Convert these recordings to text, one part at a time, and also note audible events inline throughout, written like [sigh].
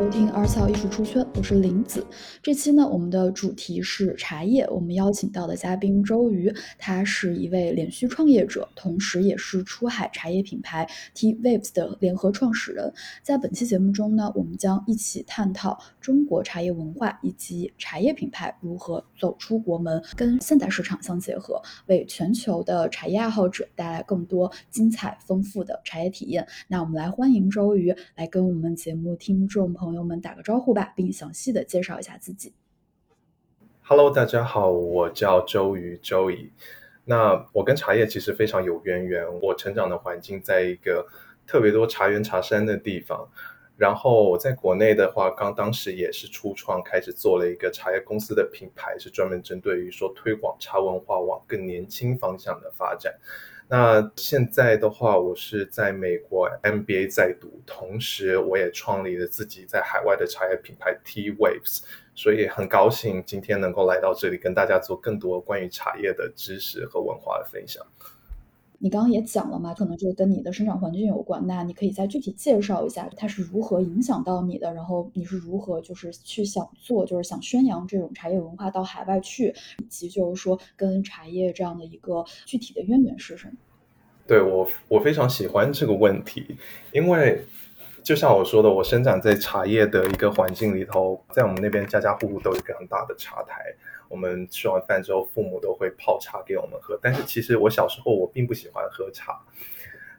收听二草艺术出圈，我是林子。这期呢，我们的主题是茶叶。我们邀请到的嘉宾周瑜，他是一位连续创业者，同时也是出海茶叶品牌 T Waves 的联合创始人。在本期节目中呢，我们将一起探讨中国茶叶文化以及茶叶品牌如何走出国门，跟现代市场相结合，为全球的茶叶爱好者带来更多精彩丰富的茶叶体验。那我们来欢迎周瑜来跟我们节目听众。朋友朋友们打个招呼吧，并详细的介绍一下自己。Hello，大家好，我叫周瑜，周怡。那我跟茶叶其实非常有渊源。我成长的环境在一个特别多茶园茶山的地方。然后我在国内的话，刚当时也是初创，开始做了一个茶叶公司的品牌，是专门针对于说推广茶文化往更年轻方向的发展。那现在的话，我是在美国 MBA 在读，同时我也创立了自己在海外的茶叶品牌 T Waves，所以很高兴今天能够来到这里，跟大家做更多关于茶叶的知识和文化的分享。你刚刚也讲了嘛，可能就跟你的生长环境有关。那你可以再具体介绍一下，它是如何影响到你的，然后你是如何就是去想做，就是想宣扬这种茶叶文化到海外去，以及就是说跟茶叶这样的一个具体的渊源是什么？对我，我非常喜欢这个问题，因为就像我说的，我生长在茶叶的一个环境里头，在我们那边家家户户都有一个很大的茶台。我们吃完饭之后，父母都会泡茶给我们喝。但是其实我小时候我并不喜欢喝茶。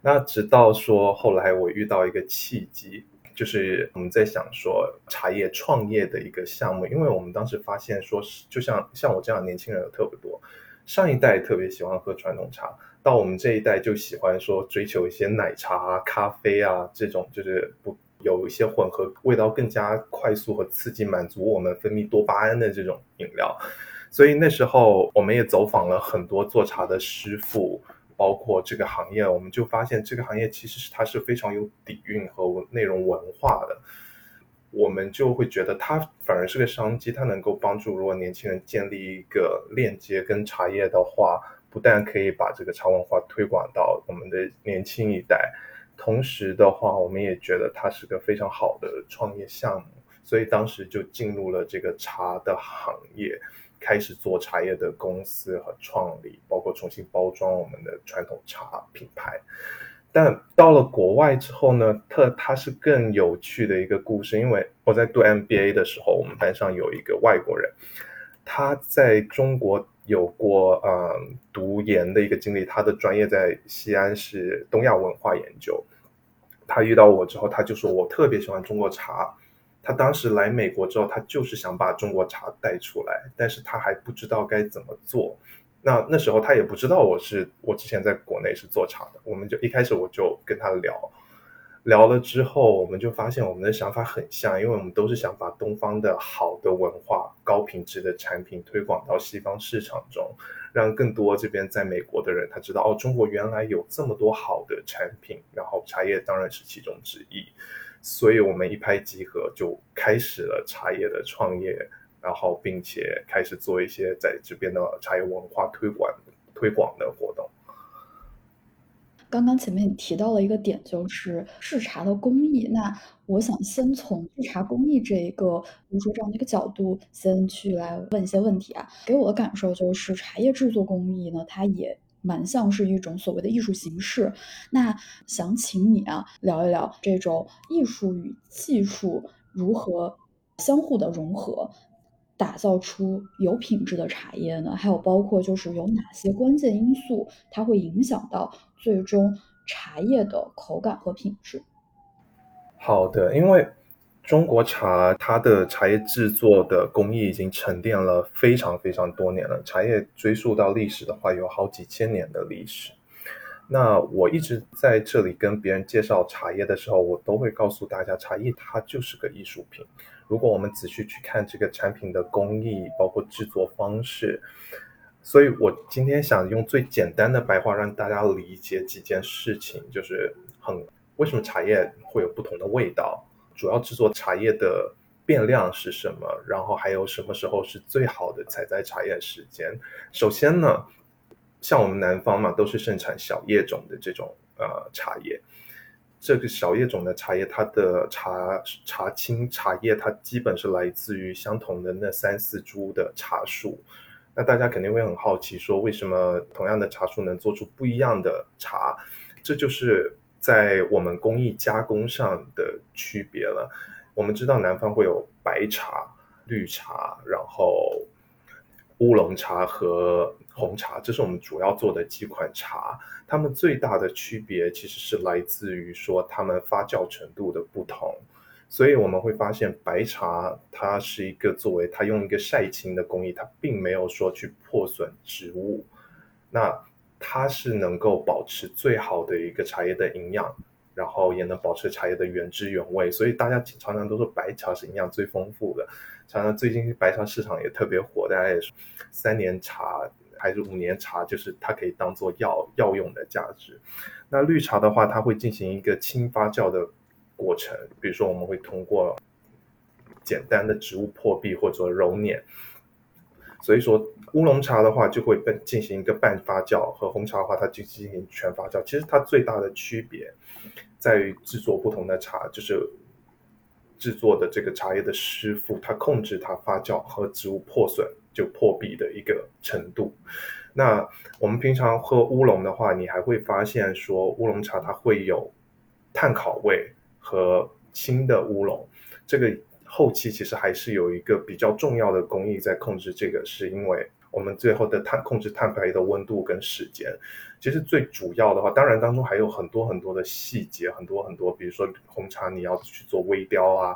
那直到说后来我遇到一个契机，就是我们在想说茶叶创业的一个项目，因为我们当时发现说，就像像我这样年轻人有特别多，上一代特别喜欢喝传统茶，到我们这一代就喜欢说追求一些奶茶啊、咖啡啊这种，就是不。有一些混合味道更加快速和刺激，满足我们分泌多巴胺的这种饮料，所以那时候我们也走访了很多做茶的师傅，包括这个行业，我们就发现这个行业其实是它是非常有底蕴和内容文化的，我们就会觉得它反而是个商机，它能够帮助如果年轻人建立一个链接跟茶叶的话，不但可以把这个茶文化推广到我们的年轻一代。同时的话，我们也觉得它是个非常好的创业项目，所以当时就进入了这个茶的行业，开始做茶叶的公司和创立，包括重新包装我们的传统茶品牌。但到了国外之后呢，特它是更有趣的一个故事，因为我在读 MBA 的时候，我们班上有一个外国人，他在中国。有过嗯读研的一个经历，他的专业在西安是东亚文化研究。他遇到我之后，他就说我特别喜欢中国茶。他当时来美国之后，他就是想把中国茶带出来，但是他还不知道该怎么做。那那时候他也不知道我是我之前在国内是做茶的，我们就一开始我就跟他聊。聊了之后，我们就发现我们的想法很像，因为我们都是想把东方的好的文化、高品质的产品推广到西方市场中，让更多这边在美国的人他知道哦，中国原来有这么多好的产品，然后茶叶当然是其中之一，所以我们一拍即合，就开始了茶叶的创业，然后并且开始做一些在这边的茶叶文化推广推广的活动。刚刚前面你提到了一个点，就是制茶的工艺。那我想先从制茶工艺这一个，比如说这样的一个角度，先去来问一些问题啊。给我的感受就是，茶叶制作工艺呢，它也蛮像是一种所谓的艺术形式。那想请你啊，聊一聊这种艺术与技术如何相互的融合。打造出有品质的茶叶呢？还有包括就是有哪些关键因素，它会影响到最终茶叶的口感和品质？好的，因为中国茶它的茶叶制作的工艺已经沉淀了非常非常多年了。茶叶追溯到历史的话，有好几千年的历史。那我一直在这里跟别人介绍茶叶的时候，我都会告诉大家，茶叶它就是个艺术品。如果我们仔细去看这个产品的工艺，包括制作方式，所以我今天想用最简单的白话让大家理解几件事情，就是很为什么茶叶会有不同的味道，主要制作茶叶的变量是什么，然后还有什么时候是最好的采摘茶叶时间。首先呢，像我们南方嘛，都是盛产小叶种的这种呃茶叶。这个小叶种的茶叶，它的茶茶青茶叶，它基本是来自于相同的那三四株的茶树。那大家肯定会很好奇，说为什么同样的茶树能做出不一样的茶？这就是在我们工艺加工上的区别了。我们知道南方会有白茶、绿茶，然后乌龙茶和红茶，这是我们主要做的几款茶。它们最大的区别其实是来自于说它们发酵程度的不同。所以我们会发现，白茶它是一个作为它用一个晒青的工艺，它并没有说去破损植物。那它是能够保持最好的一个茶叶的营养，然后也能保持茶叶的原汁原味。所以大家常常都说白茶是营养最丰富的。常常最近白茶市场也特别火，大家也说三年茶还是五年茶，就是它可以当做药药用的价值。那绿茶的话，它会进行一个轻发酵的。过程，比如说我们会通过简单的植物破壁或者揉捻，所以说乌龙茶的话就会被进行一个半发酵，和红茶的话它就进行全发酵。其实它最大的区别在于制作不同的茶，就是制作的这个茶叶的师傅他控制它发酵和植物破损就破壁的一个程度。那我们平常喝乌龙的话，你还会发现说乌龙茶它会有碳烤味。和轻的乌龙，这个后期其实还是有一个比较重要的工艺在控制这个，是因为我们最后的碳控制碳排的温度跟时间。其实最主要的话，当然当中还有很多很多的细节，很多很多，比如说红茶你要去做微雕啊，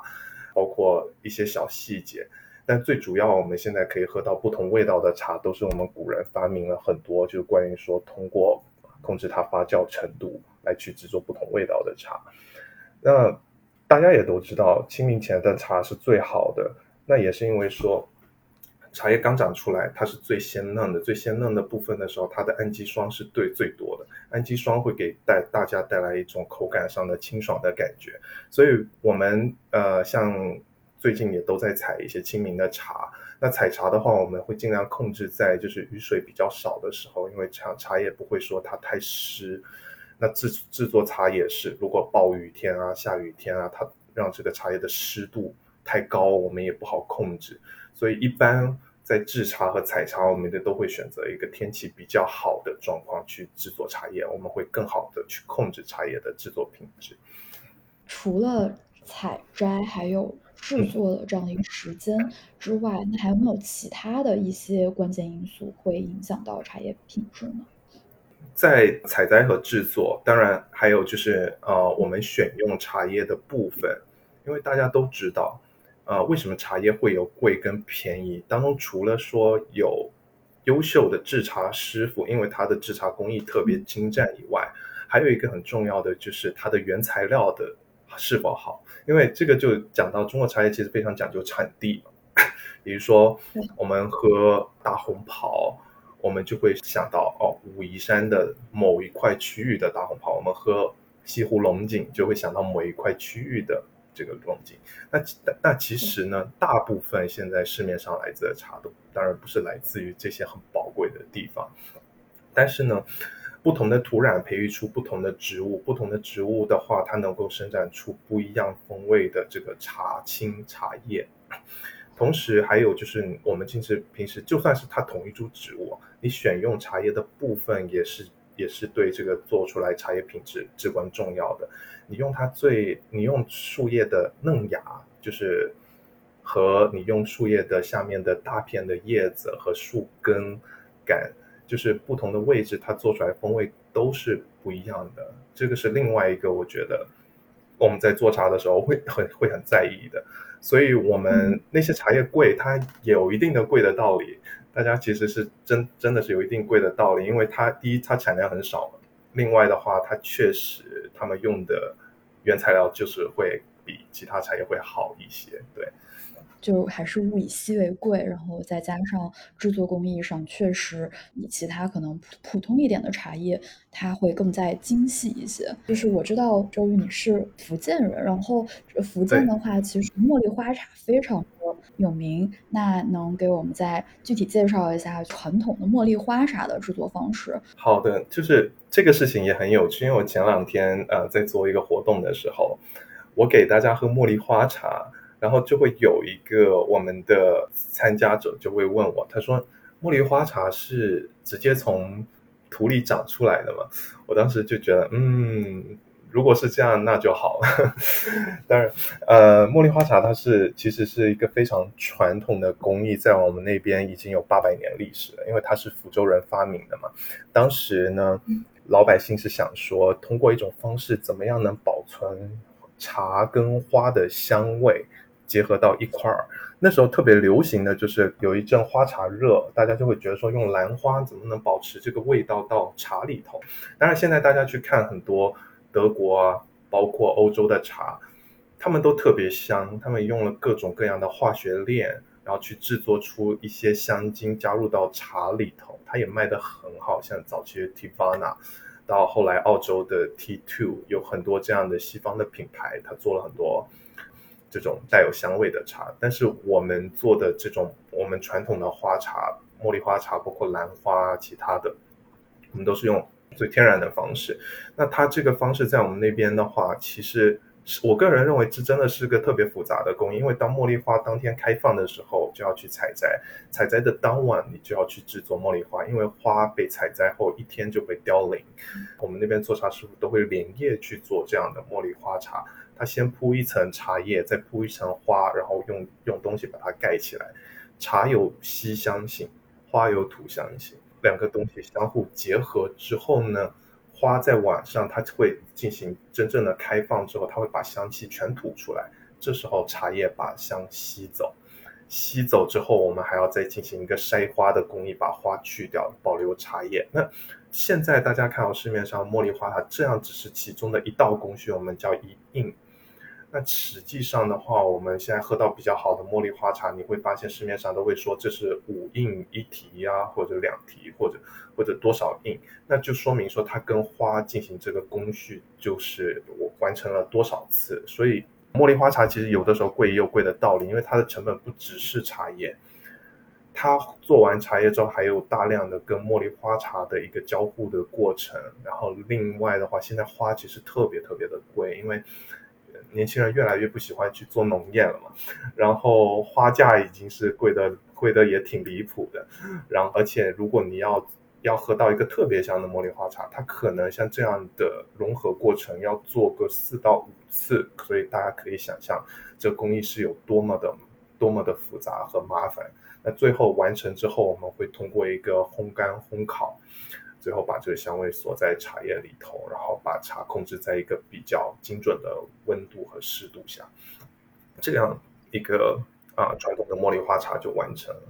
包括一些小细节。但最主要，我们现在可以喝到不同味道的茶，都是我们古人发明了很多，就是关于说通过控制它发酵程度来去制作不同味道的茶。那大家也都知道，清明前的茶是最好的。那也是因为说，茶叶刚长出来，它是最鲜嫩的，最鲜嫩的部分的时候，它的氨基酸是对最多的。氨基酸会给带大家带来一种口感上的清爽的感觉。所以，我们呃，像最近也都在采一些清明的茶。那采茶的话，我们会尽量控制在就是雨水比较少的时候，因为茶茶叶不会说它太湿。那制制作茶也是，如果暴雨天啊、下雨天啊，它让这个茶叶的湿度太高，我们也不好控制。所以一般在制茶和采茶，我们的都会选择一个天气比较好的状况去制作茶叶，我们会更好的去控制茶叶的制作品质。除了采摘还有制作的这样的一个时间之外，那还有没有其他的一些关键因素会影响到茶叶品质呢？在采摘和制作，当然还有就是呃，我们选用茶叶的部分，因为大家都知道，呃，为什么茶叶会有贵跟便宜？当中除了说有优秀的制茶师傅，因为他的制茶工艺特别精湛以外，还有一个很重要的就是它的原材料的是否好。因为这个就讲到中国茶叶其实非常讲究产地，比如说我们喝大红袍。我们就会想到哦，武夷山的某一块区域的大红袍。我们喝西湖龙井，就会想到某一块区域的这个龙井。那那其实呢，大部分现在市面上来自的茶都当然不是来自于这些很宝贵的地方。但是呢，不同的土壤培育出不同的植物，不同的植物的话，它能够生长出不一样风味的这个茶青茶叶。同时还有就是，我们平时平时就算是它同一株植物，你选用茶叶的部分也是也是对这个做出来茶叶品质至关重要的。你用它最，你用树叶的嫩芽，就是和你用树叶的下面的大片的叶子和树根杆，就是不同的位置，它做出来风味都是不一样的。这个是另外一个我觉得我们在做茶的时候会 [laughs] 很会很在意的。所以，我们那些茶叶贵，它有一定的贵的道理。大家其实是真真的是有一定贵的道理，因为它第一，它产量很少；另外的话，它确实他们用的原材料就是会比其他茶叶会好一些。对，就还是物以稀为贵，然后再加上制作工艺上确实比其他可能普普通一点的茶叶，它会更再精细一些。就是我知道周瑜你是福建人，然后福建的话，其实茉莉花茶非常的有名。那能给我们再具体介绍一下传统的茉莉花茶的制作方式？好的，就是这个事情也很有趣，因为我前两天呃在做一个活动的时候，我给大家喝茉莉花茶。然后就会有一个我们的参加者就会问我，他说：“茉莉花茶是直接从土里长出来的吗？”我当时就觉得，嗯，如果是这样，那就好了。[laughs] 当然，呃，茉莉花茶它是其实是一个非常传统的工艺，在我们那边已经有八百年历史了，因为它是福州人发明的嘛。当时呢，老百姓是想说，通过一种方式，怎么样能保存茶跟花的香味。结合到一块儿，那时候特别流行的就是有一阵花茶热，大家就会觉得说用兰花怎么能保持这个味道到茶里头？当然，现在大家去看很多德国啊，包括欧洲的茶，他们都特别香，他们用了各种各样的化学链，然后去制作出一些香精加入到茶里头，它也卖得很好，像早期的 Tivana，到后来澳洲的 T Two，有很多这样的西方的品牌，它做了很多。这种带有香味的茶，但是我们做的这种我们传统的花茶，茉莉花茶，包括兰花，其他的，我们都是用最天然的方式。那它这个方式在我们那边的话，其实是我个人认为这真的是个特别复杂的工艺，因为当茉莉花当天开放的时候，就要去采摘，采摘的当晚你就要去制作茉莉花，因为花被采摘后一天就会凋零。我们那边做茶师傅都会连夜去做这样的茉莉花茶。它先铺一层茶叶，再铺一层花，然后用用东西把它盖起来。茶有吸香性，花有吐香性，两个东西相互结合之后呢，花在晚上它会进行真正的开放之后，它会把香气全吐出来。这时候茶叶把香吸走，吸走之后，我们还要再进行一个筛花的工艺，把花去掉，保留茶叶。那现在大家看到市面上茉莉花它，这样只是其中的一道工序，我们叫一印。那实际上的话，我们现在喝到比较好的茉莉花茶，你会发现市面上都会说这是五印一提呀，或者两提，或者或者多少印，那就说明说它跟花进行这个工序，就是我完成了多少次。所以茉莉花茶其实有的时候贵也有贵的道理，因为它的成本不只是茶叶，它做完茶叶之后还有大量的跟茉莉花茶的一个交互的过程。然后另外的话，现在花其实特别特别的贵，因为。年轻人越来越不喜欢去做农业了嘛，然后花价已经是贵的贵的也挺离谱的，然后而且如果你要要喝到一个特别香的茉莉花茶，它可能像这样的融合过程要做个四到五次，所以大家可以想象这工艺是有多么的多么的复杂和麻烦。那最后完成之后，我们会通过一个烘干烘烤。最后把这个香味锁在茶叶里头，然后把茶控制在一个比较精准的温度和湿度下，这样一个啊传统的茉莉花茶就完成了。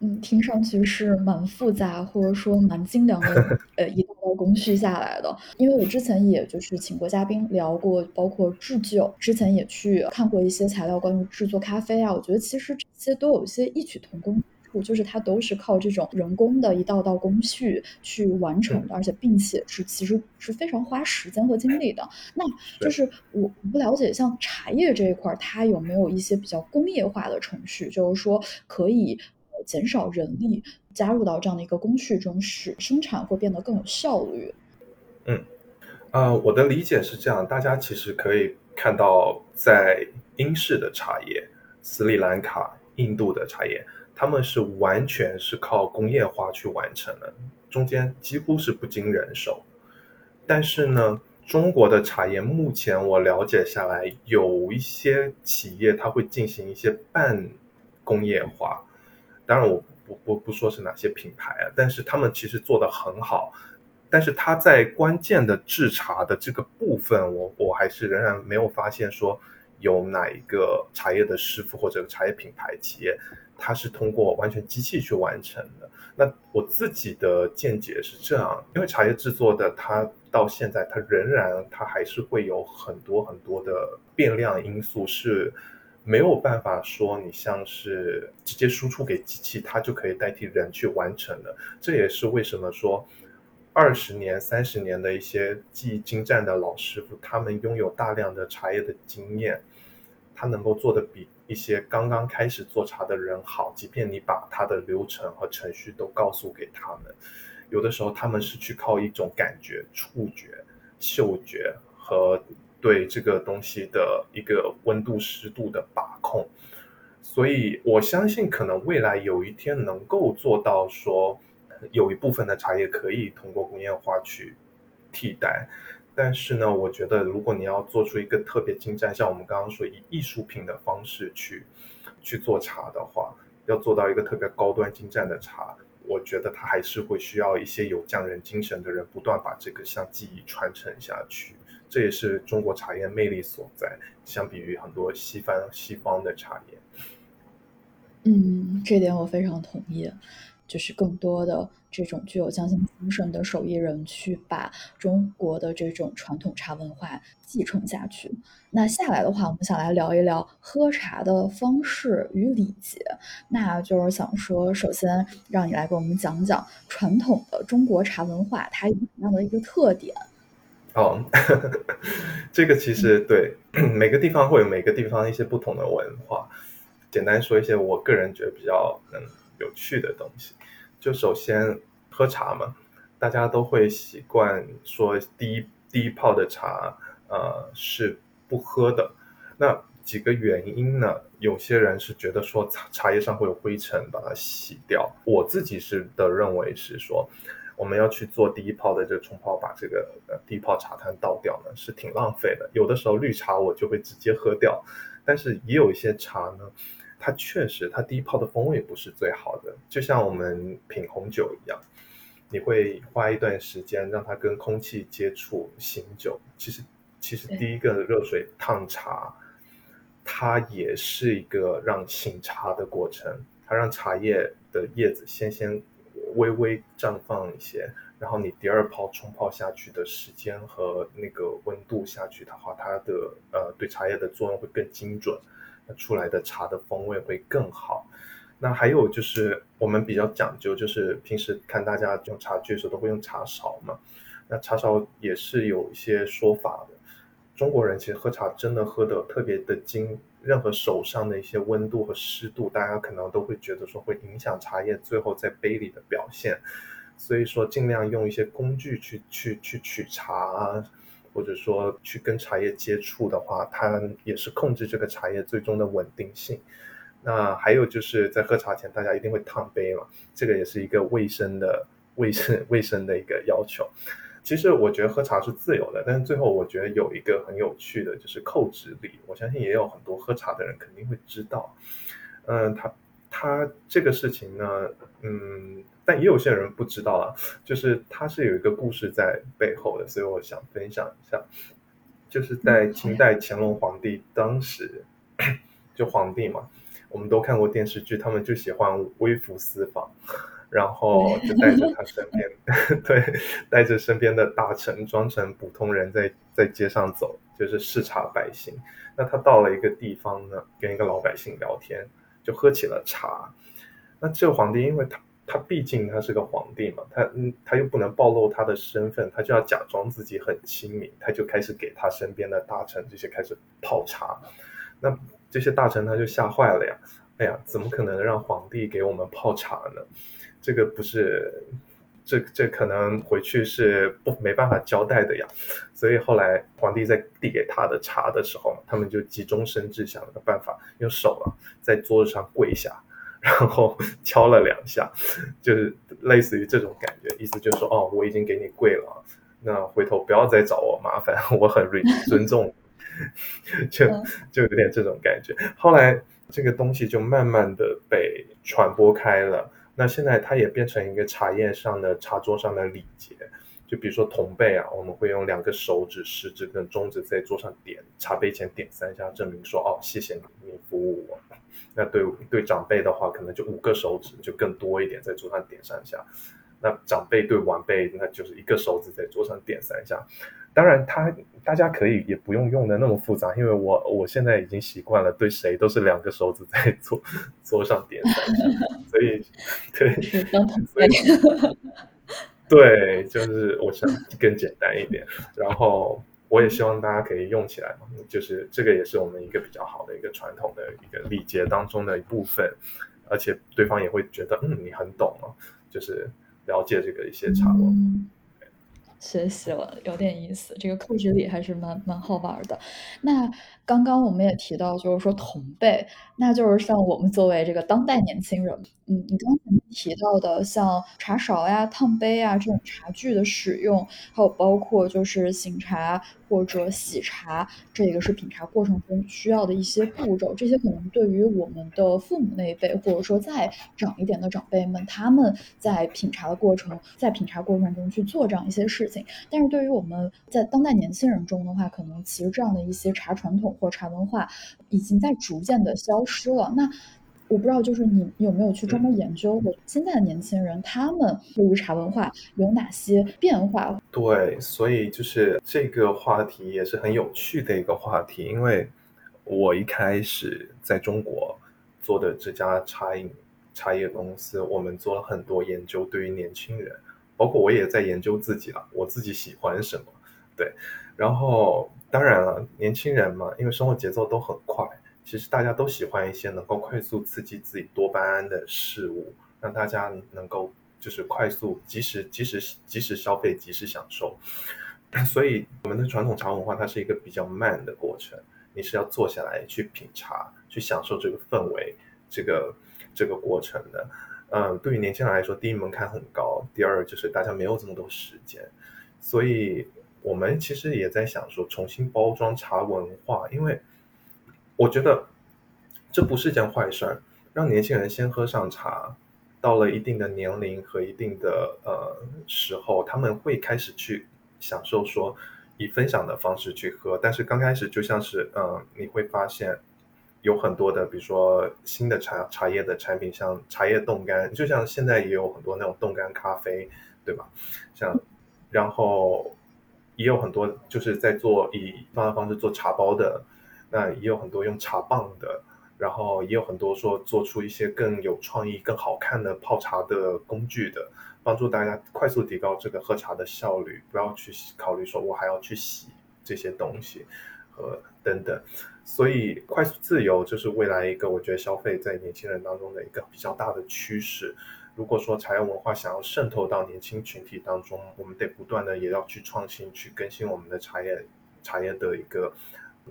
嗯，听上去是蛮复杂，或者说蛮精良的，[laughs] 呃，一道道工序下来的。因为我之前也就是请过嘉宾聊过，包括制酒，之前也去看过一些材料关于制作咖啡啊，我觉得其实这些都有一些异曲同工。就是它都是靠这种人工的一道道工序去完成的，而且并且是其实是非常花时间和精力的。那就是我不了解，像茶叶这一块，它有没有一些比较工业化的程序，就是说可以减少人力加入到这样的一个工序中，使生产会变得更有效率？嗯，啊，我的理解是这样，大家其实可以看到，在英式的茶叶、斯里兰卡、印度的茶叶。他们是完全是靠工业化去完成的，中间几乎是不经人手。但是呢，中国的茶叶目前我了解下来，有一些企业它会进行一些半工业化。当然，我不不不说是哪些品牌啊，但是他们其实做的很好。但是它在关键的制茶的这个部分，我我还是仍然没有发现说有哪一个茶叶的师傅或者茶叶品牌企业。它是通过完全机器去完成的。那我自己的见解是这样，因为茶叶制作的，它到现在它仍然它还是会有很多很多的变量因素，是没有办法说你像是直接输出给机器，它就可以代替人去完成的。这也是为什么说二十年、三十年的一些技艺精湛的老师傅，他们拥有大量的茶叶的经验，他能够做的比一些刚刚开始做茶的人好。即便你把他的流程和程序都告诉给他们，有的时候他们是去靠一种感觉、触觉、嗅觉和。对这个东西的一个温度、湿度的把控，所以我相信可能未来有一天能够做到说，有一部分的茶叶可以通过工业化去替代。但是呢，我觉得如果你要做出一个特别精湛，像我们刚刚说以艺术品的方式去去做茶的话，要做到一个特别高端精湛的茶，我觉得它还是会需要一些有匠人精神的人，不断把这个像技艺传承下去。这也是中国茶叶魅力所在，相比于很多西方西方的茶叶。嗯，这点我非常同意，就是更多的这种具有匠心精神的手艺人，去把中国的这种传统茶文化继承下去。那下来的话，我们想来聊一聊喝茶的方式与礼节。那就是想说，首先让你来给我们讲讲传统的中国茶文化，它有什么样的一个特点？哦，[laughs] 这个其实对 [clears throat] 每个地方会有每个地方一些不同的文化。简单说一些我个人觉得比较嗯有趣的东西。就首先喝茶嘛，大家都会习惯说第一第一泡的茶呃是不喝的。那几个原因呢？有些人是觉得说茶茶叶上会有灰尘，把它洗掉。我自己是的认为是说。我们要去做第一泡的这个冲泡，把这个呃第一泡茶汤倒掉呢，是挺浪费的。有的时候绿茶我就会直接喝掉，但是也有一些茶呢，它确实它第一泡的风味不是最好的。就像我们品红酒一样，你会花一段时间让它跟空气接触醒酒。其实其实第一个热水烫茶，它也是一个让醒茶的过程，它让茶叶的叶子先先。微微绽放一些，然后你第二泡冲泡下去的时间和那个温度下去的话，它的呃对茶叶的作用会更精准，那出来的茶的风味会更好。那还有就是我们比较讲究，就是平时看大家用茶具的时候都会用茶勺嘛，那茶勺也是有一些说法的。中国人其实喝茶真的喝的特别的精。任何手上的一些温度和湿度，大家可能都会觉得说会影响茶叶最后在杯里的表现，所以说尽量用一些工具去去去取茶啊，或者说去跟茶叶接触的话，它也是控制这个茶叶最终的稳定性。那还有就是在喝茶前，大家一定会烫杯嘛，这个也是一个卫生的卫生卫生的一个要求。其实我觉得喝茶是自由的，但是最后我觉得有一个很有趣的，就是扣纸礼。我相信也有很多喝茶的人肯定会知道。嗯，他他这个事情呢，嗯，但也有些人不知道啊，就是它是有一个故事在背后的，所以我想分享一下。就是在清代乾隆皇帝当时，[clears throat] 就皇帝嘛，我们都看过电视剧，他们就喜欢微服私访。然后就带着他身边，[laughs] [laughs] 对，带着身边的大臣，装成普通人在在街上走，就是视察百姓。那他到了一个地方呢，跟一个老百姓聊天，就喝起了茶。那这个皇帝，因为他他毕竟他是个皇帝嘛，他嗯他又不能暴露他的身份，他就要假装自己很亲民，他就开始给他身边的大臣这些开始泡茶。那这些大臣他就吓坏了呀，哎呀，怎么可能让皇帝给我们泡茶呢？这个不是，这这可能回去是不没办法交代的呀，所以后来皇帝在递给他的茶的时候，他们就急中生智想了个办法，用手啊在桌子上跪下，然后敲了两下，就是类似于这种感觉，意思就是说哦，我已经给你跪了，那回头不要再找我麻烦，[laughs] 我很 [laughs] 尊重，[laughs] 就就有点这种感觉。后来这个东西就慢慢的被传播开了。那现在它也变成一个茶叶上的茶桌上的礼节，就比如说同辈啊，我们会用两个手指、食指跟中指在桌上点茶杯前点三下，证明说哦，谢谢你，你服务我。那对对长辈的话，可能就五个手指，就更多一点，在桌上点三下。那长辈对晚辈，那就是一个手指在桌上点三下。当然他。大家可以也不用用的那么复杂，因为我我现在已经习惯了，对谁都是两个手指在桌 [laughs] 桌上点三下，所以 [laughs] 对，所以对，就是我想更简单一点。然后我也希望大家可以用起来嘛，就是这个也是我们一个比较好的一个传统的一个礼节当中的一部分，而且对方也会觉得嗯你很懂啊，就是了解这个一些茶文。学习了，有点意思。这个课纸里还是蛮蛮好玩的。那刚刚我们也提到，就是说同辈，那就是像我们作为这个当代年轻人，嗯，你刚才提到的像茶勺呀、烫杯啊这种茶具的使用，还有包括就是醒茶或者洗茶，这个是品茶过程中需要的一些步骤。这些可能对于我们的父母那一辈，或者说再长一点的长辈们，他们在品茶的过程，在品茶过程中去做这样一些事情。但是对于我们在当代年轻人中的话，可能其实这样的一些茶传统或茶文化已经在逐渐的消失了。那我不知道，就是你有没有去专门研究过现在的年轻人他们对于茶文化有哪些变化？对，所以就是这个话题也是很有趣的一个话题，因为我一开始在中国做的这家茶饮茶叶公司，我们做了很多研究，对于年轻人。包括我也在研究自己了，我自己喜欢什么，对，然后当然了，年轻人嘛，因为生活节奏都很快，其实大家都喜欢一些能够快速刺激自己多巴胺的事物，让大家能够就是快速及时及时及时消费及时享受，所以我们的传统茶文化它是一个比较慢的过程，你是要坐下来去品茶，去享受这个氛围，这个这个过程的。嗯，对于年轻人来说，第一门槛很高，第二就是大家没有这么多时间，所以我们其实也在想说重新包装茶文化，因为我觉得这不是件坏事儿，让年轻人先喝上茶，到了一定的年龄和一定的呃时候，他们会开始去享受说以分享的方式去喝，但是刚开始就像是嗯，你会发现。有很多的，比如说新的茶茶叶的产品，像茶叶冻干，就像现在也有很多那种冻干咖啡，对吧？像，然后也有很多就是在做以方的方式做茶包的，那也有很多用茶棒的，然后也有很多说做出一些更有创意、更好看的泡茶的工具的，帮助大家快速提高这个喝茶的效率，不要去考虑说我还要去洗这些东西和等等。所以，快速自由就是未来一个我觉得消费在年轻人当中的一个比较大的趋势。如果说茶叶文化想要渗透到年轻群体当中，我们得不断的也要去创新、去更新我们的茶叶茶叶的一个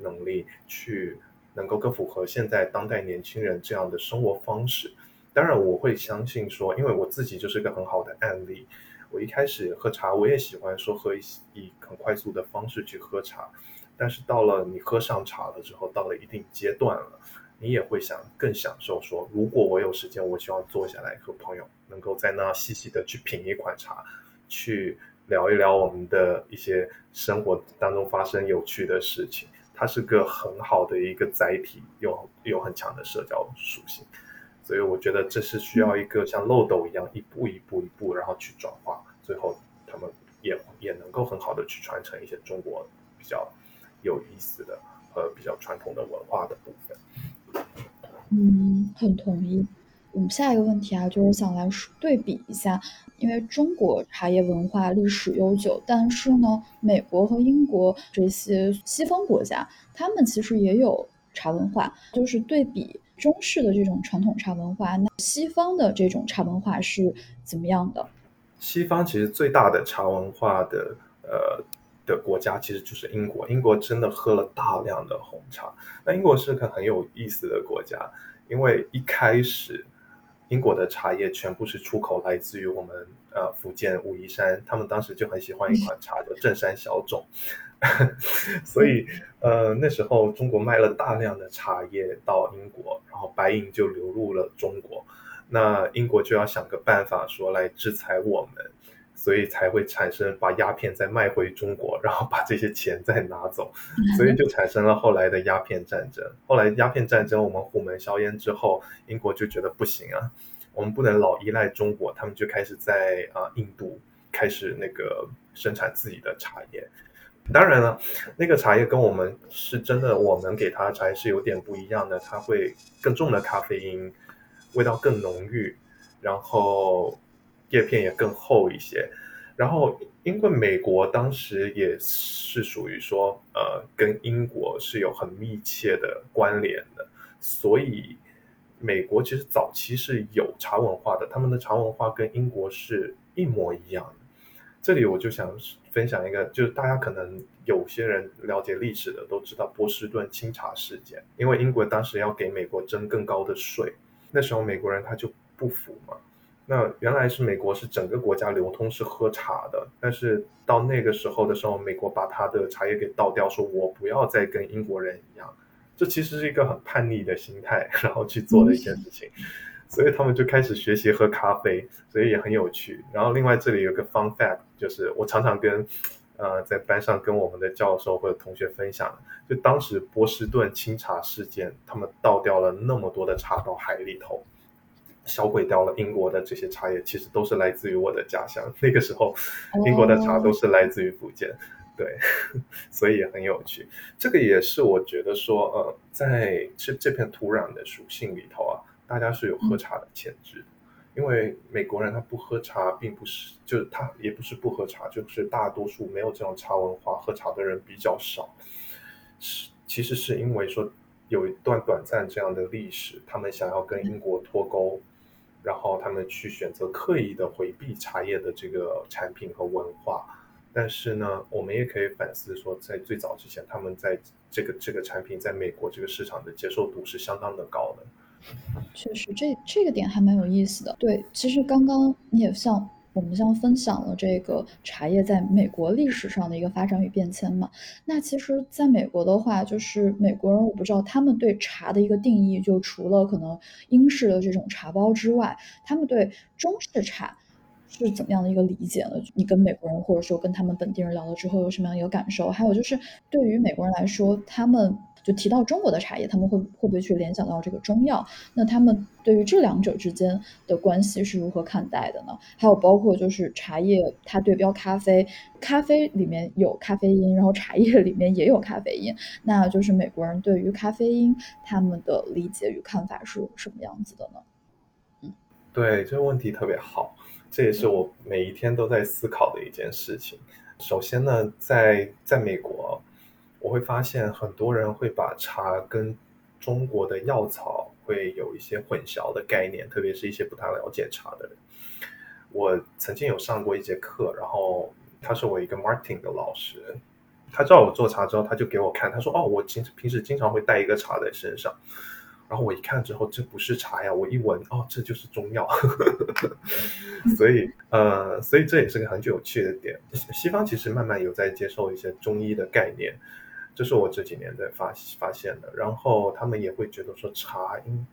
能力，去能够更符合现在当代年轻人这样的生活方式。当然，我会相信说，因为我自己就是个很好的案例。我一开始喝茶，我也喜欢说喝一以很快速的方式去喝茶。但是到了你喝上茶了之后，到了一定阶段了，你也会想更享受。说如果我有时间，我希望坐下来和朋友能够在那细细的去品一款茶，去聊一聊我们的一些生活当中发生有趣的事情。它是个很好的一个载体，有有很强的社交属性。所以我觉得这是需要一个像漏斗一样，一步一步一步，然后去转化，最后他们也也能够很好的去传承一些中国比较。有意思的和比较传统的文化的部分。嗯，很同意。我们下一个问题啊，就是想来对比一下，因为中国茶叶文化历史悠久，但是呢，美国和英国这些西方国家，他们其实也有茶文化。就是对比中式的这种传统茶文化，那西方的这种茶文化是怎么样的？西方其实最大的茶文化的呃。的国家其实就是英国，英国真的喝了大量的红茶。那英国是个很有意思的国家，因为一开始英国的茶叶全部是出口来自于我们呃福建武夷山，他们当时就很喜欢一款茶叫正山小种，[laughs] 所以呃那时候中国卖了大量的茶叶到英国，然后白银就流入了中国，那英国就要想个办法说来制裁我们。所以才会产生把鸦片再卖回中国，然后把这些钱再拿走，[laughs] 所以就产生了后来的鸦片战争。后来鸦片战争我们虎门销烟之后，英国就觉得不行啊，我们不能老依赖中国，他们就开始在啊印度开始那个生产自己的茶叶。当然了，那个茶叶跟我们是真的，我们给它的茶叶是有点不一样的，它会更重的咖啡因，味道更浓郁，然后叶片也更厚一些。然后，因为美国当时也是属于说，呃，跟英国是有很密切的关联的，所以美国其实早期是有茶文化的，他们的茶文化跟英国是一模一样的。这里我就想分享一个，就是大家可能有些人了解历史的都知道波士顿清茶事件，因为英国当时要给美国征更高的税，那时候美国人他就不服嘛。那原来是美国是整个国家流通是喝茶的，但是到那个时候的时候，美国把他的茶叶给倒掉，说我不要再跟英国人一样，这其实是一个很叛逆的心态，然后去做的一件事情，所以他们就开始学习喝咖啡，所以也很有趣。然后另外这里有个 fun fact，就是我常常跟呃在班上跟我们的教授或者同学分享，就当时波士顿清茶事件，他们倒掉了那么多的茶到海里头。销毁掉了英国的这些茶叶，其实都是来自于我的家乡。那个时候，英国的茶都是来自于福建，对，[laughs] 所以也很有趣。这个也是我觉得说，呃，在这这片土壤的属性里头啊，大家是有喝茶的潜质。因为美国人他不喝茶，并不是，就是他也不是不喝茶，就是大多数没有这种茶文化，喝茶的人比较少。是，其实是因为说有一段短暂这样的历史，他们想要跟英国脱钩。然后他们去选择刻意的回避茶叶的这个产品和文化，但是呢，我们也可以反思说，在最早之前，他们在这个这个产品在美国这个市场的接受度是相当的高的。确实，这这个点还蛮有意思的。对，其实刚刚你也像。我们像分享了这个茶叶在美国历史上的一个发展与变迁嘛。那其实，在美国的话，就是美国人，我不知道他们对茶的一个定义，就除了可能英式的这种茶包之外，他们对中式茶是怎么样的一个理解呢？你跟美国人或者说跟他们本地人聊了之后，有什么样一个感受？还有就是，对于美国人来说，他们。就提到中国的茶叶，他们会会不会去联想到这个中药？那他们对于这两者之间的关系是如何看待的呢？还有包括就是茶叶，它对标咖啡，咖啡里面有咖啡因，然后茶叶里面也有咖啡因，那就是美国人对于咖啡因他们的理解与看法是什么样子的呢？嗯，对，这个问题特别好，这也是我每一天都在思考的一件事情。首先呢，在在美国。我会发现很多人会把茶跟中国的药草会有一些混淆的概念，特别是一些不太了解茶的人。我曾经有上过一节课，然后他是我一个 marketing 的老师，他知道我做茶之后，他就给我看，他说：“哦，我经平时经常会带一个茶在身上。”然后我一看之后，这不是茶呀，我一闻，哦，这就是中药。[laughs] 所以，呃，所以这也是个很有趣的点。西方其实慢慢有在接受一些中医的概念。这是我这几年在发发现的，然后他们也会觉得说茶应，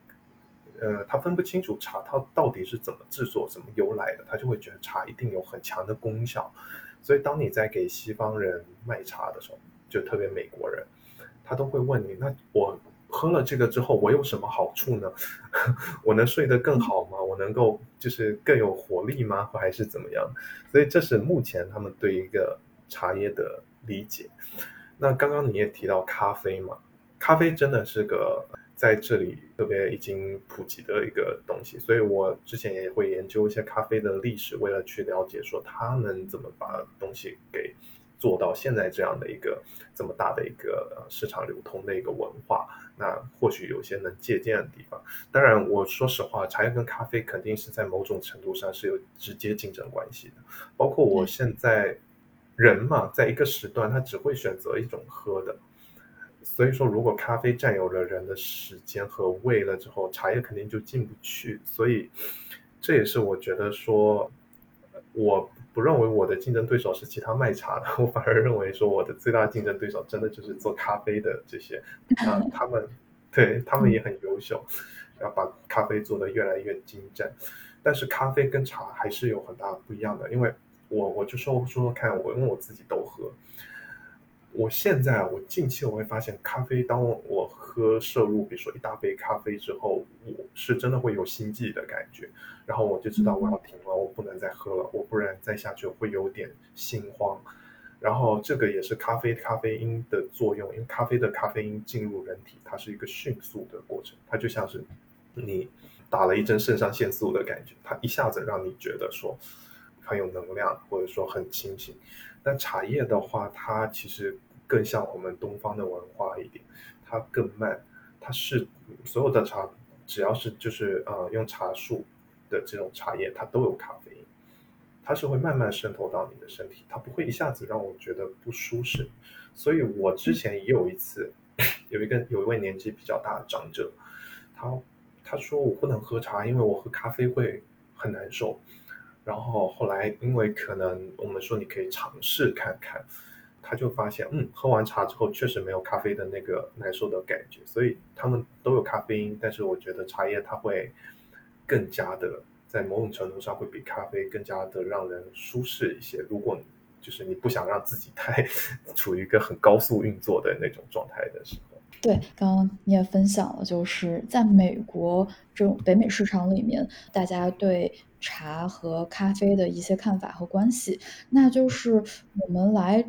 呃，他分不清楚茶它到底是怎么制作、怎么由来的，他就会觉得茶一定有很强的功效。所以当你在给西方人卖茶的时候，就特别美国人，他都会问你：那我喝了这个之后，我有什么好处呢？我能睡得更好吗？我能够就是更有活力吗？还是怎么样？所以这是目前他们对一个茶叶的理解。那刚刚你也提到咖啡嘛，咖啡真的是个在这里特别已经普及的一个东西，所以我之前也会研究一些咖啡的历史，为了去了解说他们怎么把东西给做到现在这样的一个这么大的一个市场流通的一个文化，那或许有些能借鉴的地方。当然，我说实话，茶叶跟咖啡肯定是在某种程度上是有直接竞争关系的，包括我现在。人嘛，在一个时段，他只会选择一种喝的，所以说，如果咖啡占有了人的时间和胃了之后，茶叶肯定就进不去。所以，这也是我觉得说，我不认为我的竞争对手是其他卖茶的，我反而认为说，我的最大竞争对手真的就是做咖啡的这些 [laughs] 啊，他们对他们也很优秀，要把咖啡做得越来越精湛。但是，咖啡跟茶还是有很大不一样的，因为。我我就说说说看，我因为我自己都喝。我现在我近期我会发现，咖啡当我喝摄入，比如说一大杯咖啡之后，我是真的会有心悸的感觉，然后我就知道我要停了，我不能再喝了，我不然再下去会有点心慌。然后这个也是咖啡咖啡因的作用，因为咖啡的咖啡因进入人体，它是一个迅速的过程，它就像是你打了一针肾上腺素的感觉，它一下子让你觉得说很有能量，或者说很清醒。但茶叶的话，它其实更像我们东方的文化一点，它更慢，它是所有的茶，只要是就是呃用茶树的这种茶叶，它都有咖啡因。它是会慢慢渗透到你的身体，它不会一下子让我觉得不舒适。所以我之前也有一次，[laughs] 有一个有一位年纪比较大的长者，他他说我不能喝茶，因为我喝咖啡会很难受。然后后来因为可能我们说你可以尝试看看，他就发现嗯，喝完茶之后确实没有咖啡的那个难受的感觉。所以他们都有咖啡因，但是我觉得茶叶它会更加的。在某种程度上会比咖啡更加的让人舒适一些。如果就是你不想让自己太 [laughs] 处于一个很高速运作的那种状态的时候，对，刚刚你也分享了，就是在美国这种北美市场里面，大家对茶和咖啡的一些看法和关系。那就是我们来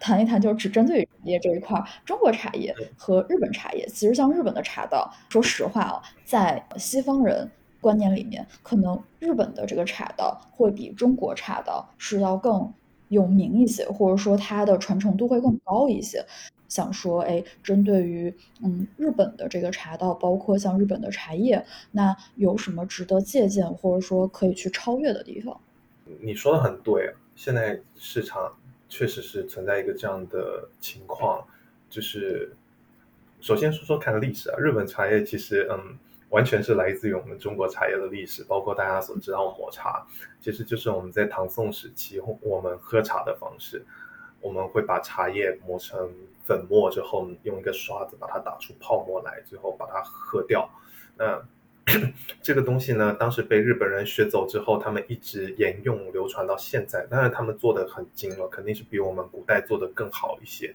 谈一谈，就是只针对茶叶这一块，中国茶叶和日本茶叶。其实像日本的茶道，说实话啊，在西方人。观念里面，可能日本的这个茶道会比中国茶道是要更有名一些，或者说它的传承度会更高一些。想说，哎，针对于嗯日本的这个茶道，包括像日本的茶叶，那有什么值得借鉴，或者说可以去超越的地方？你说的很对，现在市场确实是存在一个这样的情况，就是首先说说看历史啊，日本茶叶其实嗯。完全是来自于我们中国茶叶的历史，包括大家所知道抹茶，其实就是我们在唐宋时期我们喝茶的方式。我们会把茶叶磨成粉末之后，用一个刷子把它打出泡沫来，最后把它喝掉。那 [coughs] 这个东西呢，当时被日本人学走之后，他们一直沿用流传到现在。当然，他们做的很精了，肯定是比我们古代做的更好一些。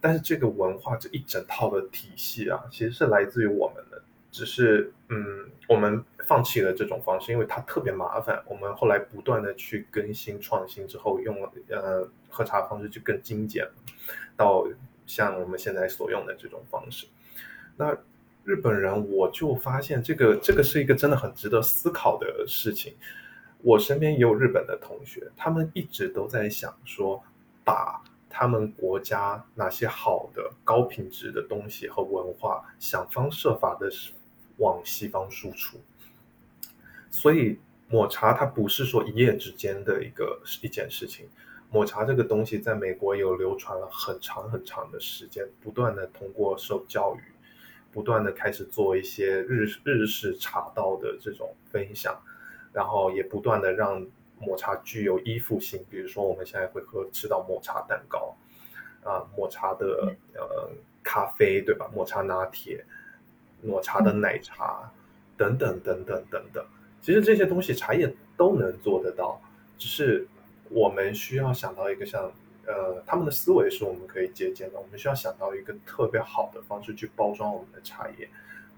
但是这个文化这一整套的体系啊，其实是来自于我们的。只是，嗯，我们放弃了这种方式，因为它特别麻烦。我们后来不断的去更新创新之后，用了呃喝茶方式就更精简，到像我们现在所用的这种方式。那日本人，我就发现这个这个是一个真的很值得思考的事情。我身边也有日本的同学，他们一直都在想说把。他们国家哪些好的高品质的东西和文化，想方设法的往西方输出。所以抹茶它不是说一夜之间的一个一件事情。抹茶这个东西在美国有流传了很长很长的时间，不断的通过受教育，不断的开始做一些日日式茶道的这种分享，然后也不断的让。抹茶具有依附性，比如说我们现在会喝吃到抹茶蛋糕，啊，抹茶的呃咖啡，对吧？抹茶拿铁，抹茶的奶茶，等等等等等等。其实这些东西茶叶都能做得到，只是我们需要想到一个像呃他们的思维是我们可以借鉴的，我们需要想到一个特别好的方式去包装我们的茶叶。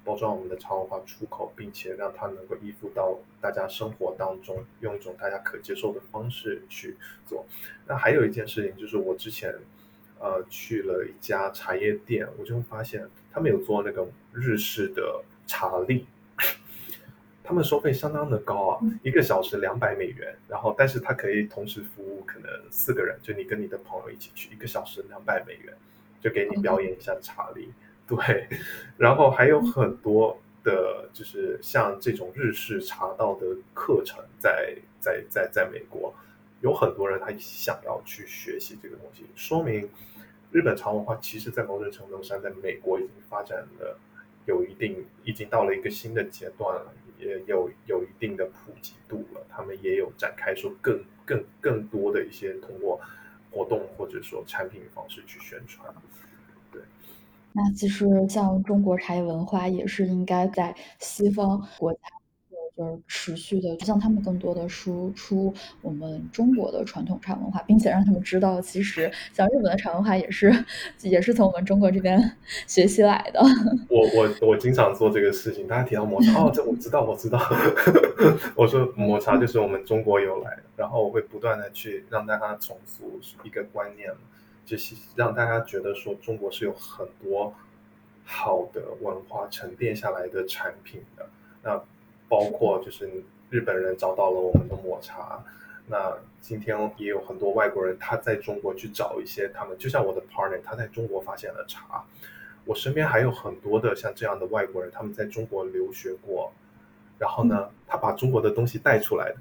包装我们的茶文化出口，并且让它能够依附到大家生活当中，用一种大家可接受的方式去做。那还有一件事情就是，我之前呃去了一家茶叶店，我就发现他们有做那个日式的茶粒，他们收费相当的高啊，一个小时两百美元，然后但是他可以同时服务可能四个人，就你跟你的朋友一起去，一个小时两百美元，就给你表演一下茶礼。[laughs] 对，然后还有很多的，就是像这种日式茶道的课程，在在在在美国，有很多人他想要去学习这个东西，说明日本茶文化其实，在某种程度上，在美国已经发展了有一定，已经到了一个新的阶段了，也有有一定的普及度了，他们也有展开说更更更多的一些通过活动或者说产品方式去宣传。对那其实像中国茶叶文化也是应该在西方国家就是持续的向他们更多的输出我们中国的传统茶文化，并且让他们知道，其实像日本的茶文化也是也是从我们中国这边 [laughs] 学习来的。我我我经常做这个事情，大家提到抹茶，哦，这我知道，我知道。[laughs] 我说抹茶就是我们中国由来的，然后我会不断的去让大家重复一个观念，就是让大家觉得说中国是有很多。好的文化沉淀下来的产品的，那包括就是日本人找到了我们的抹茶，那今天也有很多外国人他在中国去找一些他们，就像我的 partner 他在中国发现了茶，我身边还有很多的像这样的外国人，他们在中国留学过，然后呢，他把中国的东西带出来的。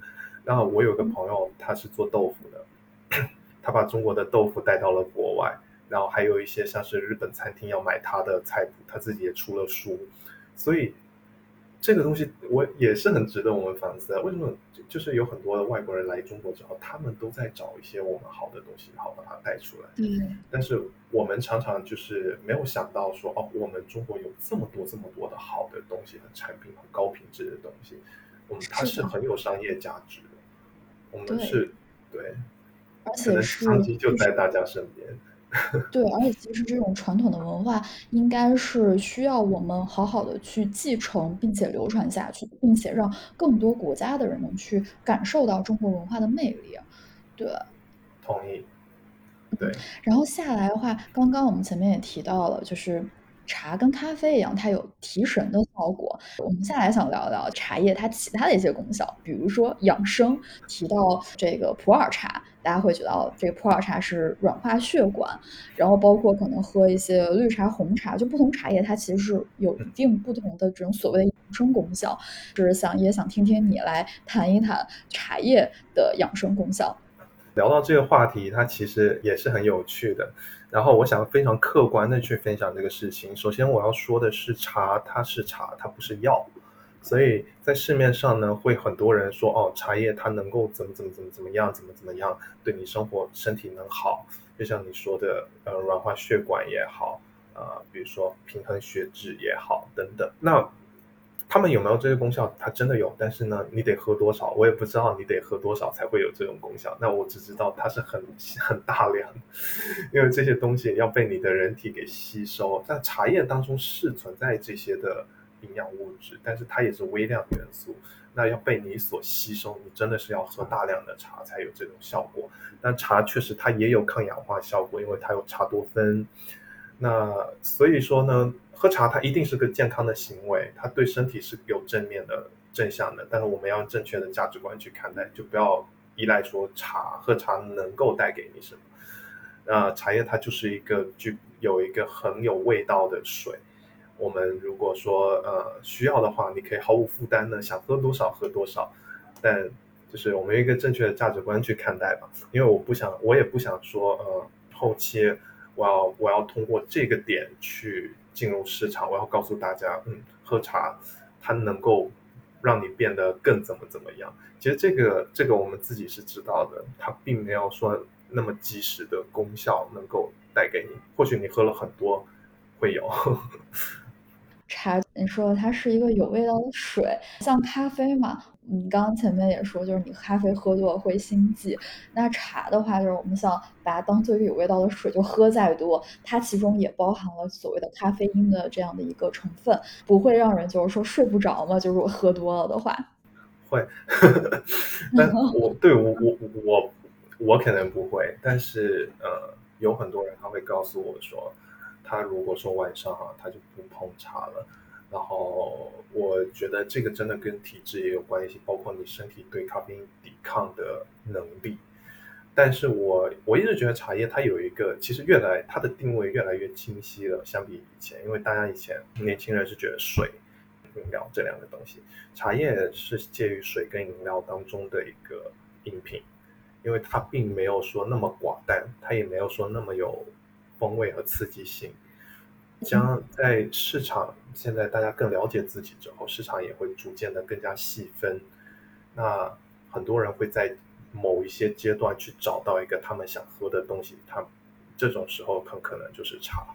然后我有个朋友他是做豆腐的，[clears throat] 他把中国的豆腐带到了国外。然后还有一些像是日本餐厅要买他的菜谱，他自己也出了书，所以这个东西我也是很值得我们反思的。为什么就是有很多的外国人来中国之后，他们都在找一些我们好的东西，然后把它带出来。嗯。但是我们常常就是没有想到说，哦，我们中国有这么多这么多的好的东西和产品，很高品质的东西，我们它是很有商业价值的。我们是对，而且是商机就在大家身边。[laughs] 对，而且其实这种传统的文化应该是需要我们好好的去继承，并且流传下去，并且让更多国家的人能去感受到中国文化的魅力。对，同意。对，然后下来的话，刚刚我们前面也提到了，就是。茶跟咖啡一样，它有提神的效果。我们下来想聊聊茶叶它其他的一些功效，比如说养生。提到这个普洱茶，大家会觉得这个普洱茶是软化血管，然后包括可能喝一些绿茶、红茶，就不同茶叶它其实是有一定不同的这种所谓的养生功效。就是想也想听听你来谈一谈茶叶的养生功效。聊到这个话题，它其实也是很有趣的。然后我想非常客观的去分享这个事情。首先我要说的是，茶它是茶，它不是药。所以在市面上呢，会很多人说哦，茶叶它能够怎么怎么怎么怎么样，怎么怎么样，对你生活身体能好。就像你说的，呃，软化血管也好，呃，比如说平衡血脂也好，等等。那他们有没有这些功效？它真的有，但是呢，你得喝多少，我也不知道你得喝多少才会有这种功效。那我只知道它是很很大量，因为这些东西要被你的人体给吸收。在茶叶当中是存在这些的营养物质，但是它也是微量元素。那要被你所吸收，你真的是要喝大量的茶才有这种效果。但茶确实它也有抗氧化效果，因为它有茶多酚。那所以说呢，喝茶它一定是个健康的行为，它对身体是有正面的正向的。但是我们要用正确的价值观去看待，就不要依赖说茶喝茶能够带给你什么。那茶叶它就是一个具有一个很有味道的水。我们如果说呃需要的话，你可以毫无负担的想喝多少喝多少。但就是我们用一个正确的价值观去看待吧，因为我不想，我也不想说呃后期。我要我要通过这个点去进入市场，我要告诉大家，嗯，喝茶它能够让你变得更怎么怎么样。其实这个这个我们自己是知道的，它并没有说那么及时的功效能够带给你。或许你喝了很多会有。茶，你说它是一个有味道的水，像咖啡嘛。你刚刚前面也说，就是你咖啡喝多了会心悸。那茶的话，就是我们想把它当做一个有味道的水，就喝再多，它其中也包含了所谓的咖啡因的这样的一个成分，不会让人就是说睡不着嘛。就是我喝多了的话，[laughs] 会。但我对我我我我可能不会，但是呃，有很多人他会告诉我说，他如果说晚上哈，他就不碰茶了。然后我觉得这个真的跟体质也有关系，包括你身体对咖啡因抵抗的能力。但是我我一直觉得茶叶它有一个，其实越来它的定位越来越清晰了，相比以前，因为大家以前年轻人是觉得水、饮料这两个东西，茶叶是介于水跟饮料当中的一个饮品，因为它并没有说那么寡淡，它也没有说那么有风味和刺激性。将在市场现在大家更了解自己之后，市场也会逐渐的更加细分。那很多人会在某一些阶段去找到一个他们想喝的东西，他这种时候很可能就是茶。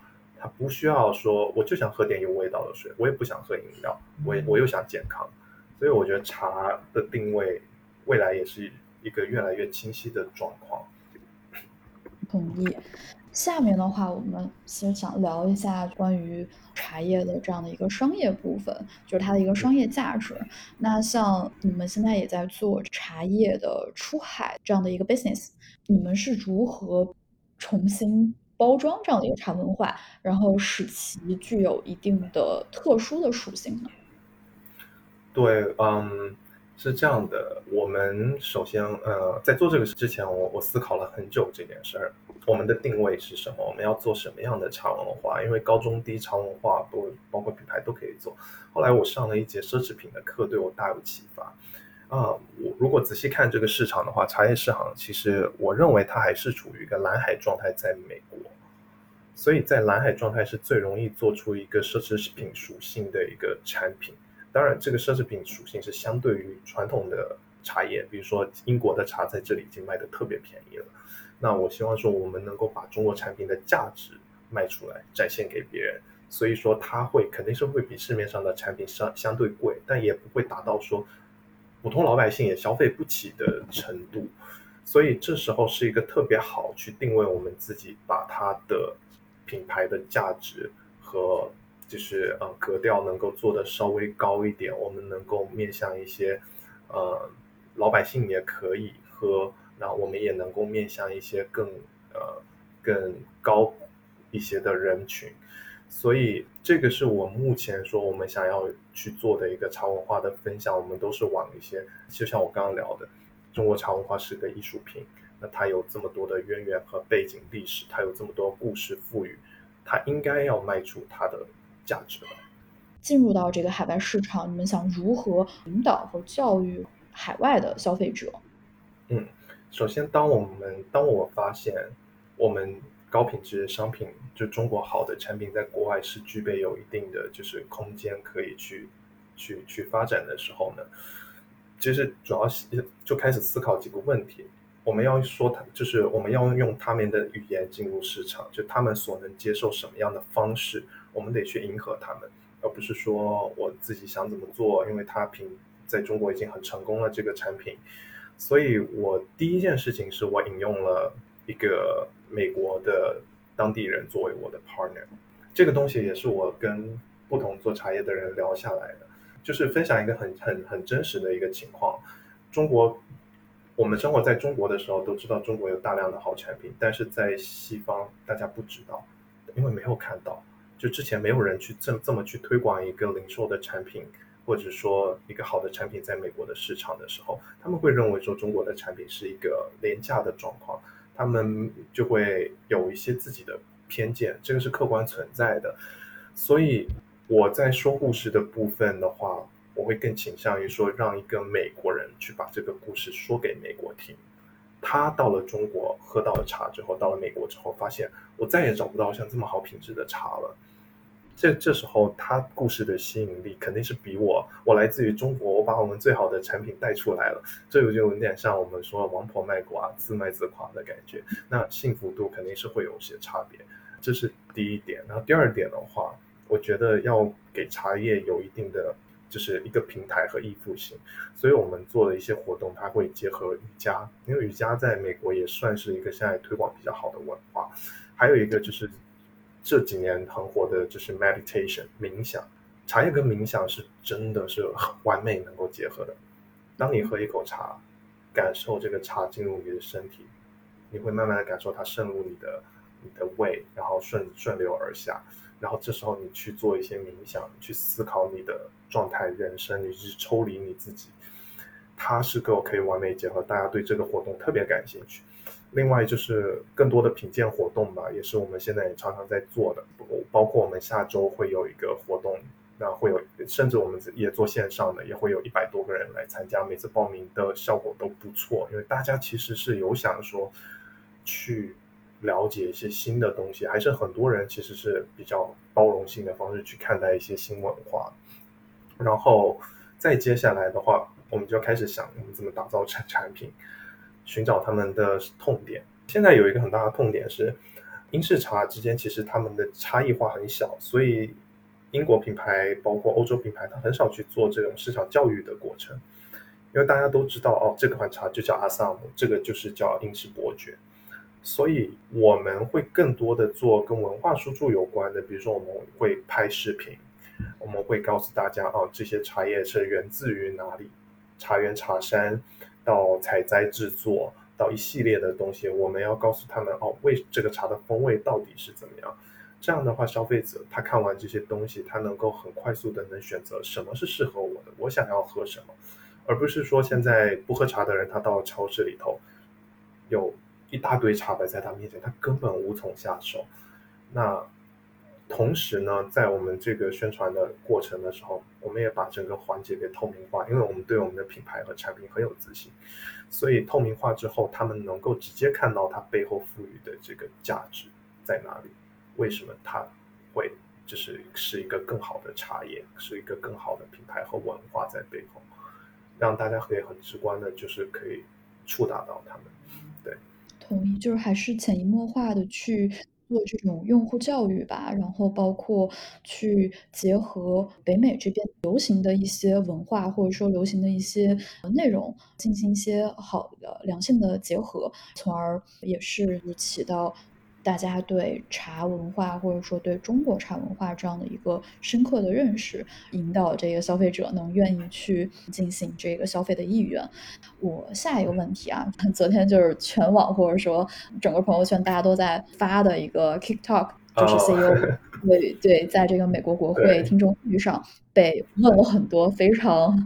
他不需要说我就想喝点有味道的水，我也不想喝饮料，我也我又想健康，所以我觉得茶的定位未来也是一个越来越清晰的状况。同意。下面的话，我们其实想聊一下关于茶叶的这样的一个商业部分，就是它的一个商业价值。那像你们现在也在做茶叶的出海这样的一个 business，你们是如何重新包装这样的一个茶文化，然后使其具有一定的特殊的属性呢？对，嗯。是这样的，我们首先，呃，在做这个之前，我我思考了很久这件事儿。我们的定位是什么？我们要做什么样的茶文化？因为高中低茶文化都包括品牌都可以做。后来我上了一节奢侈品的课，对我大有启发。啊，我如果仔细看这个市场的话，茶叶市场其实我认为它还是处于一个蓝海状态，在美国。所以在蓝海状态是最容易做出一个奢侈品属性的一个产品。当然，这个奢侈品属性是相对于传统的茶叶，比如说英国的茶在这里已经卖的特别便宜了。那我希望说，我们能够把中国产品的价值卖出来，展现给别人。所以说，它会肯定是会比市面上的产品相相对贵，但也不会达到说普通老百姓也消费不起的程度。所以这时候是一个特别好去定位我们自己，把它的品牌的价值和。就是呃格调能够做的稍微高一点，我们能够面向一些呃老百姓也可以喝，然后我们也能够面向一些更呃更高一些的人群，所以这个是我目前说我们想要去做的一个茶文化的分享，我们都是往一些就像我刚刚聊的，中国茶文化是个艺术品，那它有这么多的渊源和背景历史，它有这么多故事赋予，它应该要卖出它的。价值了。进入到这个海外市场，你们想如何引导和教育海外的消费者？嗯，首先，当我们当我发现我们高品质商品，就中国好的产品，在国外是具备有一定的就是空间可以去去去发展的时候呢，其实主要是就开始思考几个问题。我们要说他，就是我们要用他们的语言进入市场，就他们所能接受什么样的方式。我们得去迎合他们，而不是说我自己想怎么做，因为他平在中国已经很成功了这个产品，所以我第一件事情是我引用了一个美国的当地人作为我的 partner，这个东西也是我跟不同做茶叶的人聊下来的，就是分享一个很很很真实的一个情况。中国，我们生活在中国的时候都知道中国有大量的好产品，但是在西方大家不知道，因为没有看到。就之前没有人去这这么去推广一个零售的产品，或者说一个好的产品在美国的市场的时候，他们会认为说中国的产品是一个廉价的状况，他们就会有一些自己的偏见，这个是客观存在的。所以我在说故事的部分的话，我会更倾向于说让一个美国人去把这个故事说给美国听。他到了中国喝到了茶之后，到了美国之后，发现我再也找不到像这么好品质的茶了。这这时候，他故事的吸引力肯定是比我，我来自于中国，我把我们最好的产品带出来了，这就有点像我们说王婆卖瓜，自卖自夸的感觉。那幸福度肯定是会有些差别，这是第一点。然后第二点的话，我觉得要给茶叶有一定的就是一个平台和依附性，所以我们做的一些活动，它会结合瑜伽，因为瑜伽在美国也算是一个现在推广比较好的文化。还有一个就是。这几年很火的就是 meditation 冥想，茶叶跟冥想是真的是很完美能够结合的。当你喝一口茶，感受这个茶进入你的身体，你会慢慢的感受它渗入你的你的胃，然后顺顺流而下。然后这时候你去做一些冥想，去思考你的状态、人生，你去抽离你自己，它是够可以完美结合。大家对这个活动特别感兴趣。另外就是更多的品鉴活动吧，也是我们现在也常常在做的。包括我们下周会有一个活动，那会有甚至我们也做线上的，也会有一百多个人来参加。每次报名的效果都不错，因为大家其实是有想说去了解一些新的东西，还是很多人其实是比较包容性的方式去看待一些新文化。然后再接下来的话，我们就开始想我们怎么打造产产品。寻找他们的痛点。现在有一个很大的痛点是，英式茶之间其实他们的差异化很小，所以英国品牌包括欧洲品牌，它很少去做这种市场教育的过程，因为大家都知道哦，这款茶就叫阿萨姆，这个就是叫英式伯爵，所以我们会更多的做跟文化输出有关的，比如说我们会拍视频，我们会告诉大家哦，这些茶叶是源自于哪里，茶园茶山到采摘制作到一系列的东西，我们要告诉他们哦，为这个茶的风味到底是怎么样。这样的话，消费者他看完这些东西，他能够很快速的能选择什么是适合我的，我想要喝什么，而不是说现在不喝茶的人，他到超市里头有一大堆茶摆在他面前，他根本无从下手。那同时呢，在我们这个宣传的过程的时候，我们也把整个环节给透明化，因为我们对我们的品牌和产品很有自信，所以透明化之后，他们能够直接看到它背后赋予的这个价值在哪里。为什么它会就是是一个更好的茶叶，是一个更好的品牌和文化在背后，让大家可以很直观的，就是可以触达到他们。对，同意，就是还是潜移默化的去做这种用户教育吧，然后包括去结合北美这边流行的一些文化，或者说流行的一些内容，进行一些好的良性的结合，从而也是起到。大家对茶文化，或者说对中国茶文化这样的一个深刻的认识，引导这个消费者能愿意去进行这个消费的意愿。我下一个问题啊，[laughs] 昨天就是全网或者说整个朋友圈大家都在发的一个 TikTok，就是 CEO [laughs] 对对，在这个美国国会听证会上。被问了很多非常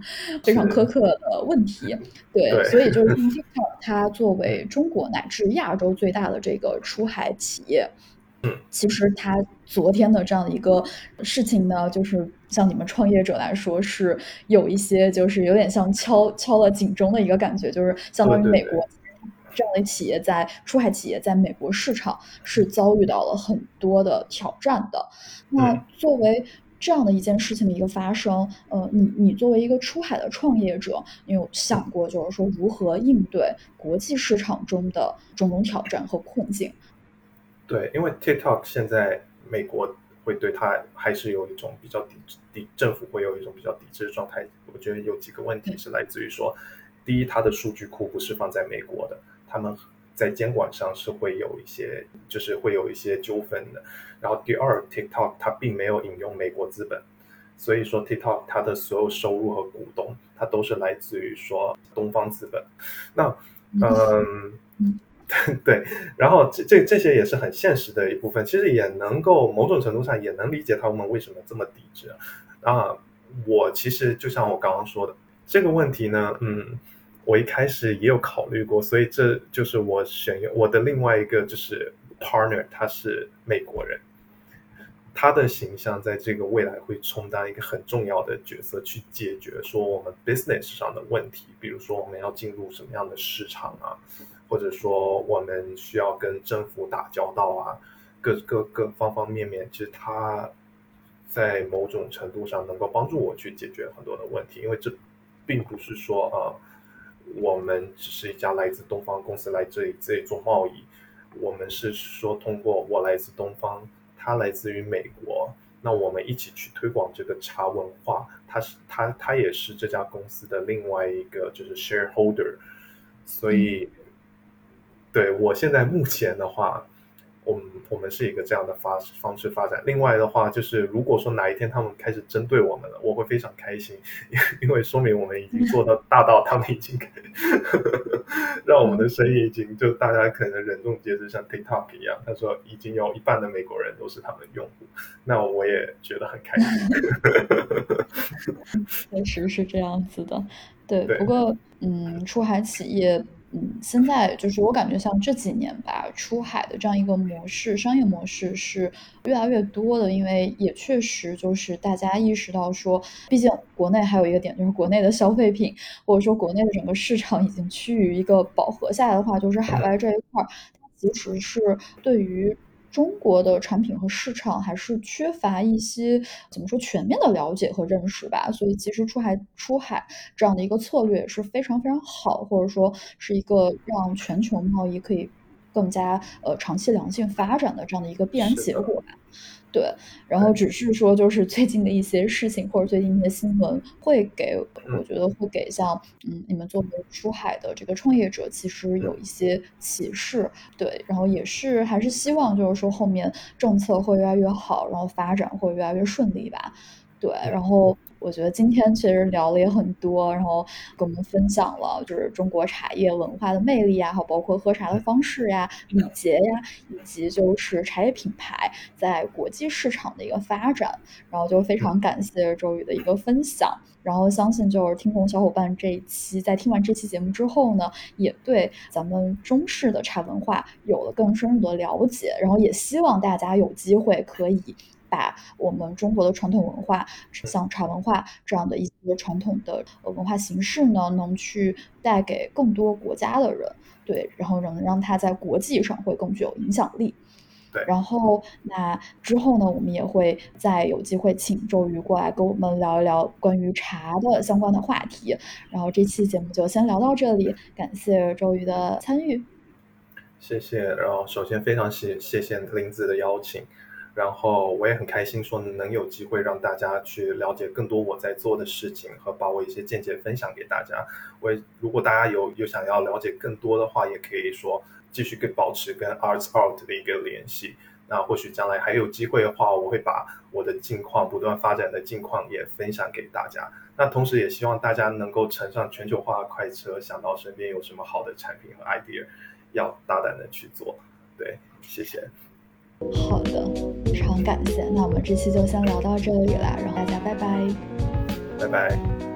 非常苛刻的问题，对，所以就 [laughs] 是 TikTok 它作为中国乃至亚洲最大的这个出海企业，其实它昨天的这样的一个事情呢，就是像你们创业者来说是有一些就是有点像敲敲了警钟的一个感觉，就是相当于美国这样的企业在出海企业在美国市场是遭遇到了很多的挑战的。那作为这样的一件事情的一个发生，呃，你你作为一个出海的创业者，你有想过就是说如何应对国际市场中的种种挑战和困境？对，因为 TikTok 现在美国会对它还是有一种比较抵制，抵政府会有一种比较抵制的状态。我觉得有几个问题是来自于说，第一，它的数据库不是放在美国的，他们。在监管上是会有一些，就是会有一些纠纷的。然后第二，TikTok 它并没有引用美国资本，所以说 TikTok 它的所有收入和股东，它都是来自于说东方资本。那嗯，[laughs] 对，然后这这这些也是很现实的一部分，其实也能够某种程度上也能理解他们为什么这么抵制啊。我其实就像我刚刚说的这个问题呢，嗯。我一开始也有考虑过，所以这就是我选用我的另外一个就是 partner，他是美国人，他的形象在这个未来会充当一个很重要的角色，去解决说我们 business 上的问题，比如说我们要进入什么样的市场啊，或者说我们需要跟政府打交道啊，各各各方方面面，其实他在某种程度上能够帮助我去解决很多的问题，因为这并不是说啊。我们只是一家来自东方公司来这里这里做贸易，我们是说通过我来自东方，他来自于美国，那我们一起去推广这个茶文化。他是他他也是这家公司的另外一个就是 shareholder，所以对我现在目前的话。我们我们是一个这样的发方式发展。另外的话，就是如果说哪一天他们开始针对我们了，我会非常开心，[laughs] 因为说明我们已经做到大到他们已经 [laughs] 让我们的生意已经就大家可能人众皆知，像 TikTok 一样。他说已经有一半的美国人都是他们的用户，那我也觉得很开心。[laughs] 确实是这样子的，对。不过，嗯，出海企业。嗯，现在就是我感觉像这几年吧，出海的这样一个模式，商业模式是越来越多的，因为也确实就是大家意识到说，毕竟国内还有一个点，就是国内的消费品或者说国内的整个市场已经趋于一个饱和下来的话，就是海外这一块儿，它其实是对于。中国的产品和市场还是缺乏一些怎么说全面的了解和认识吧，所以其实出海出海这样的一个策略也是非常非常好，或者说是一个让全球贸易可以更加呃长期良性发展的这样的一个必然结果吧。对，然后只是说就是最近的一些事情或者最近一些新闻会给，我觉得会给像嗯你们作为出海的这个创业者，其实有一些启示。对，然后也是还是希望就是说后面政策会越来越好，然后发展会越来越顺利吧。对，然后我觉得今天其实聊了也很多，然后跟我们分享了就是中国茶叶文化的魅力呀，还有包括喝茶的方式呀、礼节呀，以及就是茶叶品牌在国际市场的一个发展。然后就非常感谢周宇的一个分享，然后相信就是听众小伙伴这一期在听完这期节目之后呢，也对咱们中式的茶文化有了更深入的了解，然后也希望大家有机会可以。把我们中国的传统文化，像茶文化这样的一些传统的文化形式呢，能去带给更多国家的人，对，然后能让它在国际上会更具有影响力。对，然后那之后呢，我们也会再有机会请周瑜过来跟我们聊一聊关于茶的相关的话题。然后这期节目就先聊到这里，感谢周瑜的参与。谢谢，然后首先非常谢谢谢林子的邀请。然后我也很开心，说能有机会让大家去了解更多我在做的事情，和把我一些见解分享给大家。我也如果大家有有想要了解更多的话，也可以说继续跟保持跟 Arts Out 的一个联系。那或许将来还有机会的话，我会把我的近况不断发展的近况也分享给大家。那同时也希望大家能够乘上全球化快车，想到身边有什么好的产品和 idea，要大胆的去做。对，谢谢。好的，非常感谢。那我们这期就先聊到这里啦，然后大家拜拜，拜拜。